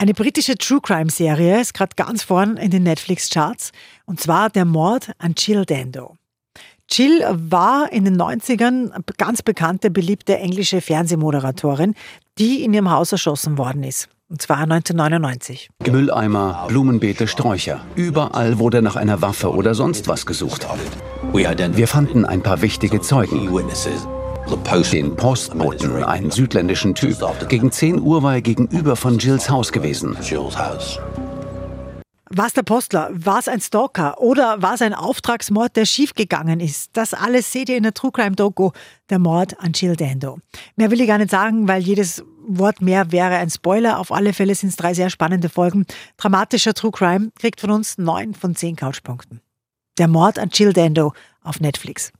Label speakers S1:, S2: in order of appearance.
S1: Eine britische True Crime Serie ist gerade ganz vorn in den Netflix Charts und zwar der Mord an Jill Dando. Jill war in den 90ern ganz bekannte, beliebte englische Fernsehmoderatorin, die in ihrem Haus erschossen worden ist. Und zwar 1999.
S2: Mülleimer, Blumenbeete, Sträucher. Überall wurde nach einer Waffe oder sonst was gesucht. Wir fanden ein paar wichtige Zeugen. Den Postboten, einen südländischen Typ. Gegen 10 Uhr war er gegenüber von Jills Haus gewesen.
S1: War es der Postler? War es ein Stalker? Oder war es ein Auftragsmord, der schiefgegangen ist? Das alles seht ihr in der True Crime Doku, der Mord an Jill Dando. Mehr will ich gar nicht sagen, weil jedes Wort mehr wäre ein Spoiler. Auf alle Fälle sind es drei sehr spannende Folgen. Dramatischer True Crime kriegt von uns neun von zehn Couchpunkten. Der Mord an Jill Dando auf Netflix.